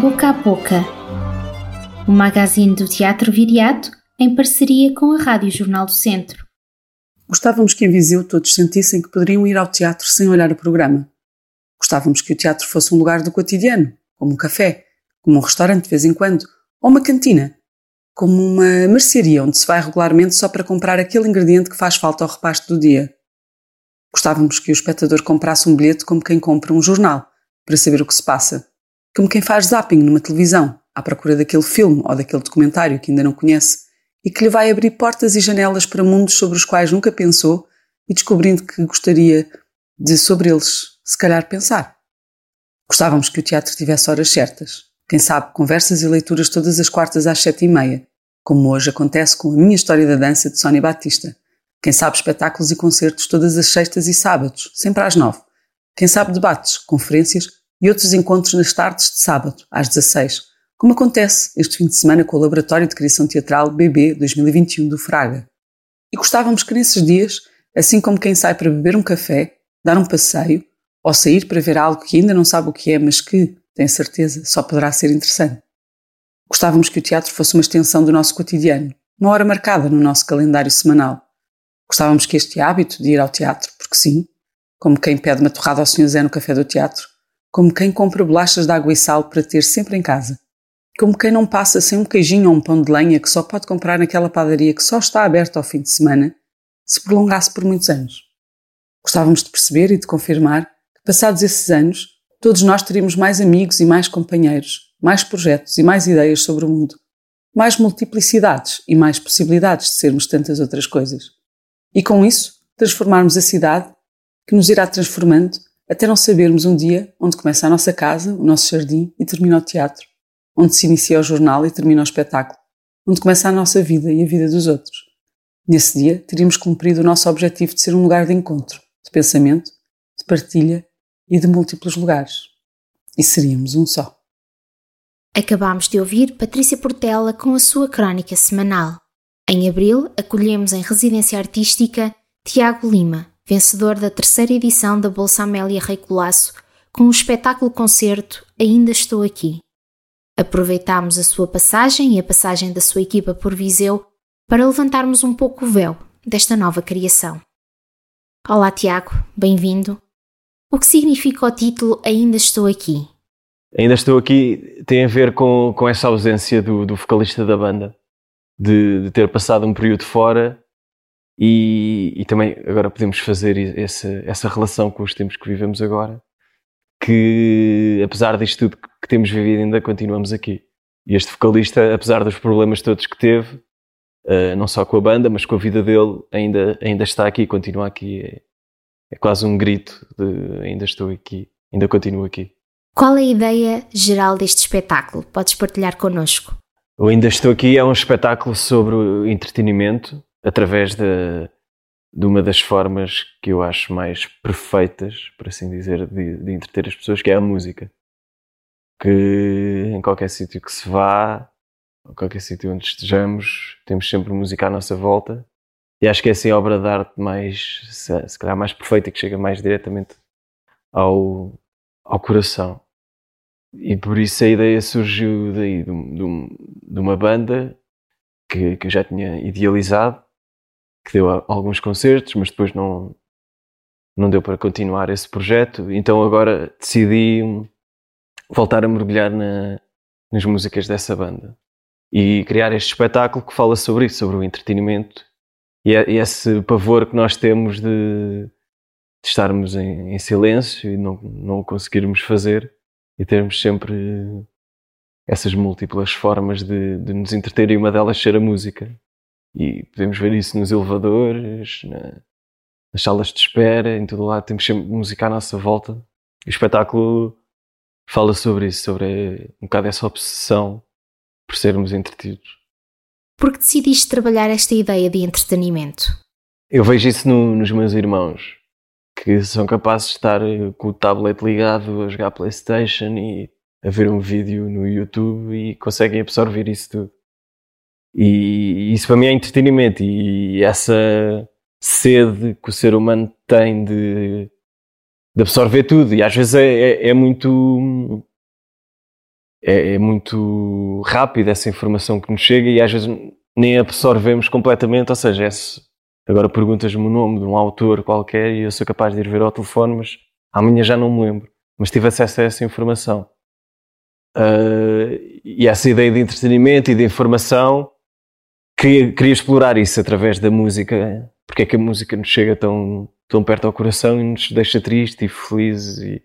Boca a Boca, o magazine do Teatro Viriato em parceria com a Rádio Jornal do Centro. Gostávamos que em Viseu todos sentissem que poderiam ir ao teatro sem olhar o programa. Gostávamos que o teatro fosse um lugar do cotidiano, como um café, como um restaurante de vez em quando, ou uma cantina, como uma mercearia onde se vai regularmente só para comprar aquele ingrediente que faz falta ao repasto do dia. Gostávamos que o espectador comprasse um bilhete como quem compra um jornal, para saber o que se passa, como quem faz zapping numa televisão, à procura daquele filme ou daquele documentário que ainda não conhece e que lhe vai abrir portas e janelas para mundos sobre os quais nunca pensou e descobrindo que gostaria de sobre eles, se calhar, pensar. Gostávamos que o teatro tivesse horas certas. Quem sabe, conversas e leituras todas as quartas às sete e meia, como hoje acontece com a minha história da dança de Sónia Batista. Quem sabe espetáculos e concertos todas as sextas e sábados, sempre às nove. Quem sabe debates, conferências e outros encontros nas tardes de sábado, às 16, como acontece este fim de semana com o Laboratório de Criação Teatral BB 2021 do Fraga. E gostávamos que nesses dias, assim como quem sai para beber um café, dar um passeio ou sair para ver algo que ainda não sabe o que é, mas que, tem certeza, só poderá ser interessante. Gostávamos que o teatro fosse uma extensão do nosso cotidiano, uma hora marcada no nosso calendário semanal. Gostávamos que este hábito de ir ao teatro, porque sim, como quem pede uma torrada ao Sr. Zé no café do teatro, como quem compra bolachas de água e sal para ter sempre em casa, como quem não passa sem um queijinho ou um pão de lenha que só pode comprar naquela padaria que só está aberta ao fim de semana, se prolongasse por muitos anos. Gostávamos de perceber e de confirmar que, passados esses anos, todos nós teríamos mais amigos e mais companheiros, mais projetos e mais ideias sobre o mundo, mais multiplicidades e mais possibilidades de sermos tantas outras coisas. E com isso, transformarmos a cidade, que nos irá transformando até não sabermos um dia onde começa a nossa casa, o nosso jardim e termina o teatro, onde se inicia o jornal e termina o espetáculo, onde começa a nossa vida e a vida dos outros. Nesse dia, teríamos cumprido o nosso objetivo de ser um lugar de encontro, de pensamento, de partilha e de múltiplos lugares. E seríamos um só. Acabámos de ouvir Patrícia Portela com a sua crónica semanal. Em abril, acolhemos em residência artística Tiago Lima, vencedor da terceira edição da Bolsa Amélia Rei Colasso, com o espetáculo-concerto Ainda Estou Aqui. Aproveitámos a sua passagem e a passagem da sua equipa por Viseu para levantarmos um pouco o véu desta nova criação. Olá, Tiago, bem-vindo. O que significa o título Ainda Estou Aqui? Ainda Estou Aqui tem a ver com, com essa ausência do, do vocalista da banda, de, de ter passado um período fora e, e também agora podemos fazer essa, essa relação com os tempos que vivemos agora, que apesar disto tudo que temos vivido, ainda continuamos aqui. E este vocalista, apesar dos problemas todos que teve, uh, não só com a banda, mas com a vida dele, ainda, ainda está aqui, continua aqui. É, é quase um grito de ainda estou aqui, ainda continuo aqui. Qual é a ideia geral deste espetáculo? Podes partilhar connosco? O Ainda Estou Aqui é um espetáculo sobre entretenimento, através de, de uma das formas que eu acho mais perfeitas, por assim dizer, de, de entreter as pessoas, que é a música. Que em qualquer sítio que se vá, em qualquer sítio onde estejamos, temos sempre música à nossa volta. E acho que é assim a obra de arte mais, se calhar, mais perfeita, que chega mais diretamente ao, ao coração. E por isso a ideia surgiu daí, de, de, de uma banda que, que eu já tinha idealizado que deu alguns concertos, mas depois não, não deu para continuar esse projeto. Então agora decidi voltar a mergulhar na, nas músicas dessa banda e criar este espetáculo que fala sobre isso, sobre o entretenimento e, é, e esse pavor que nós temos de, de estarmos em, em, silêncio e não, não conseguirmos fazer e termos sempre essas múltiplas formas de, de nos entreter e uma delas ser a música. E podemos ver isso nos elevadores, na, nas salas de espera, em todo lado. Temos sempre música à nossa volta. E o espetáculo fala sobre isso, sobre um bocado essa obsessão por sermos entretidos. Por que decidiste trabalhar esta ideia de entretenimento? Eu vejo isso no, nos meus irmãos, que são capazes de estar com o tablet ligado a jogar Playstation e a ver um vídeo no YouTube e conseguem absorver isso tudo. E isso para mim é entretenimento e essa sede que o ser humano tem de, de absorver tudo. E às vezes é, é, é muito. é, é muito rápida essa informação que nos chega e às vezes nem absorvemos completamente, ou seja, é agora perguntas-me o nome de um autor qualquer e eu sou capaz de ir ver ao telefone, mas amanhã já não me lembro. Mas tive acesso a essa informação. Uh, e essa ideia de entretenimento e de informação, queria, queria explorar isso através da música. Porque é que a música nos chega tão, tão perto ao coração e nos deixa triste e felizes e,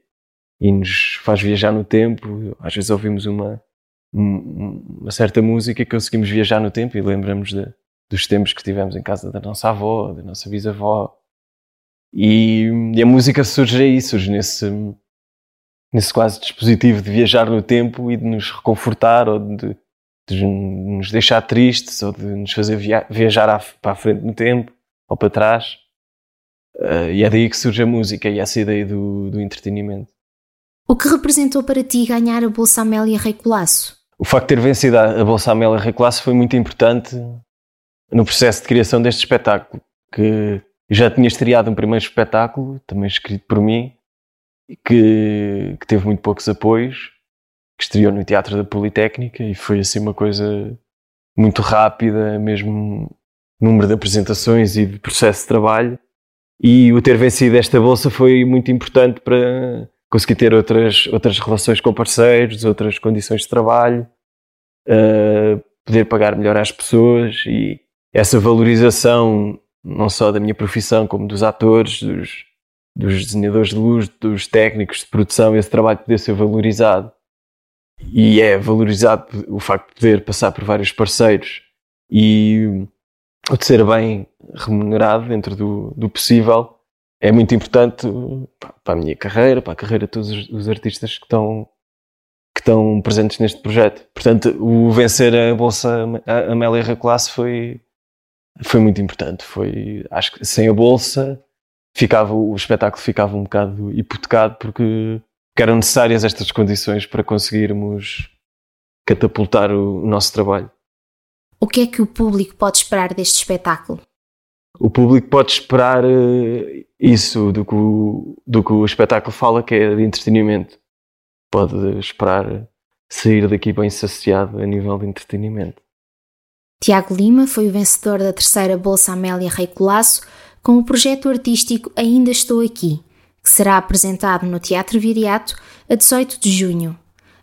e nos faz viajar no tempo. Às vezes ouvimos uma, uma certa música e conseguimos viajar no tempo e lembramos de, dos tempos que tivemos em casa da nossa avó, da nossa bisavó. E, e a música surge aí, surge nesse, nesse quase dispositivo de viajar no tempo e de nos reconfortar ou de, de nos deixar tristes ou de nos fazer via viajar à, para a frente no tempo ou para trás. Uh, e é daí que surge a música e essa ideia do, do entretenimento. O que representou para ti ganhar a Bolsa Amélia Rei Colasso? O facto de ter vencido a Bolsa Amélia Rei Colasso foi muito importante no processo de criação deste espetáculo, que já tinha estreado um primeiro espetáculo, também escrito por mim, que, que teve muito poucos apoios, que estreou no Teatro da Politécnica e foi assim uma coisa muito rápida, mesmo número de apresentações e de processo de trabalho. E o ter vencido esta bolsa foi muito importante para conseguir ter outras, outras relações com parceiros, outras condições de trabalho, uh, poder pagar melhor às pessoas e essa valorização não só da minha profissão como dos atores, dos, dos desenhadores de luz, dos técnicos de produção, esse trabalho poder ser valorizado. E é valorizado o facto de poder passar por vários parceiros e de ser bem remunerado dentro do, do possível é muito importante para a minha carreira, para a carreira de todos os artistas que estão, que estão presentes neste projeto. Portanto, o vencer a Bolsa Amélia Reclasse foi, foi muito importante. Foi, acho que sem a Bolsa ficava, o espetáculo ficava um bocado hipotecado porque eram necessárias estas condições para conseguirmos catapultar o, nosso trabalho. O que é que o público pode esperar deste espetáculo? o público pode esperar uh, isso do que, o, do que o espetáculo fala, que é de entretenimento. Pode esperar sair daqui bem saciado a nível de entretenimento. Tiago Lima foi o vencedor da terceira Bolsa Amélia Rei Colasso com o projeto artístico Ainda Estou Aqui, que será apresentado no Teatro Viriato a 18 de junho.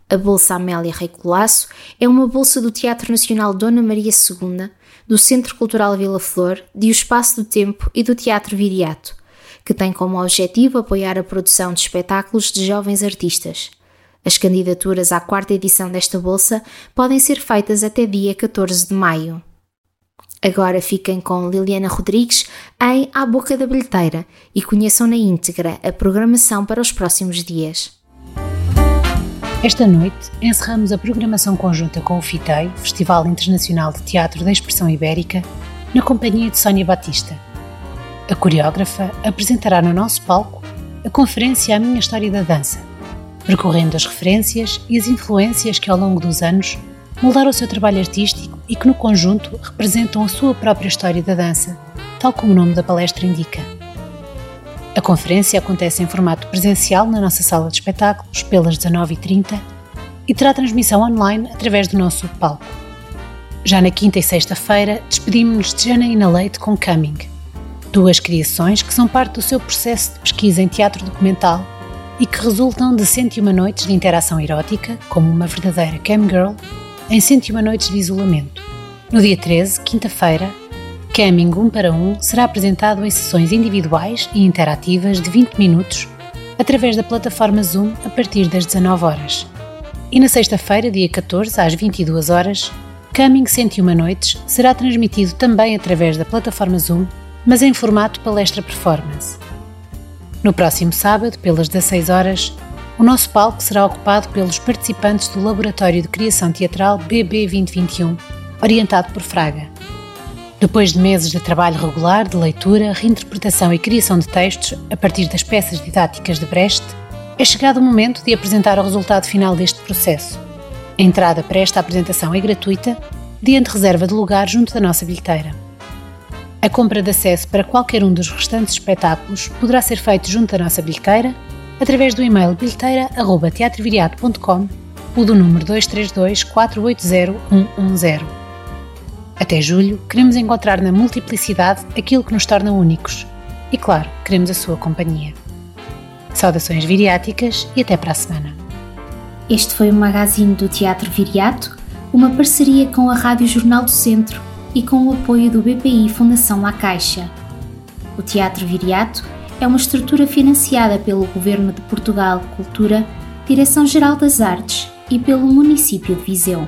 A Bolsa Amélia Rei Colasso é uma bolsa do Teatro Nacional Dona Maria II do Centro Cultural Vila Flor, de O Espaço do Tempo e do Teatro Viriato, que tem como objetivo apoiar a produção de espetáculos de jovens artistas. As candidaturas à quarta edição desta bolsa podem ser feitas até dia 14 de maio. Agora fiquem com Liliana Rodrigues em A Boca da Bilheteira e conheçam na íntegra a programação para os próximos dias. Esta noite encerramos a programação conjunta com o FITEI, Festival Internacional de Teatro da Expressão Ibérica, na companhia de Sónia Batista. A coreógrafa apresentará no nosso palco a conferência A Minha História da Dança, percorrendo as referências e as influências que ao longo dos anos moldaram o seu trabalho artístico e que no conjunto representam a sua própria história da dança, tal como o nome da palestra indica. A conferência acontece em formato presencial na nossa sala de espetáculos pelas 19h30 e terá transmissão online através do nosso palco. Já na quinta e sexta-feira, despedimos-nos de Janaína Leite com Coming, duas criações que são parte do seu processo de pesquisa em teatro documental e que resultam de 101 noites de interação erótica, como uma verdadeira camgirl, em 101 noites de isolamento. No dia 13, quinta-feira, Camming 1 para 1 será apresentado em sessões individuais e interativas de 20 minutos através da plataforma Zoom a partir das 19 horas. E na sexta-feira, dia 14, às 22 horas, Coming 101 Noites será transmitido também através da plataforma Zoom, mas em formato palestra performance. No próximo sábado, pelas 16 horas, o nosso palco será ocupado pelos participantes do Laboratório de Criação Teatral BB 2021, orientado por Fraga. Depois de meses de trabalho regular, de leitura, reinterpretação e criação de textos a partir das peças didáticas de Brecht, é chegado o momento de apresentar o resultado final deste processo. A entrada para esta apresentação é gratuita, diante reserva de lugar junto da nossa bilheteira. A compra de acesso para qualquer um dos restantes espetáculos poderá ser feito junto da nossa bilheteira através do e-mail bilheteira.teatroviriato.com o do número 232 480 110. Até julho, queremos encontrar na multiplicidade aquilo que nos torna únicos. E claro, queremos a sua companhia. Saudações viriáticas e até para a semana. Este foi o magazine do Teatro Viriato, uma parceria com a Rádio Jornal do Centro e com o apoio do BPI Fundação La Caixa. O Teatro Viriato é uma estrutura financiada pelo Governo de Portugal Cultura, Direção-Geral das Artes e pelo município de Viseu.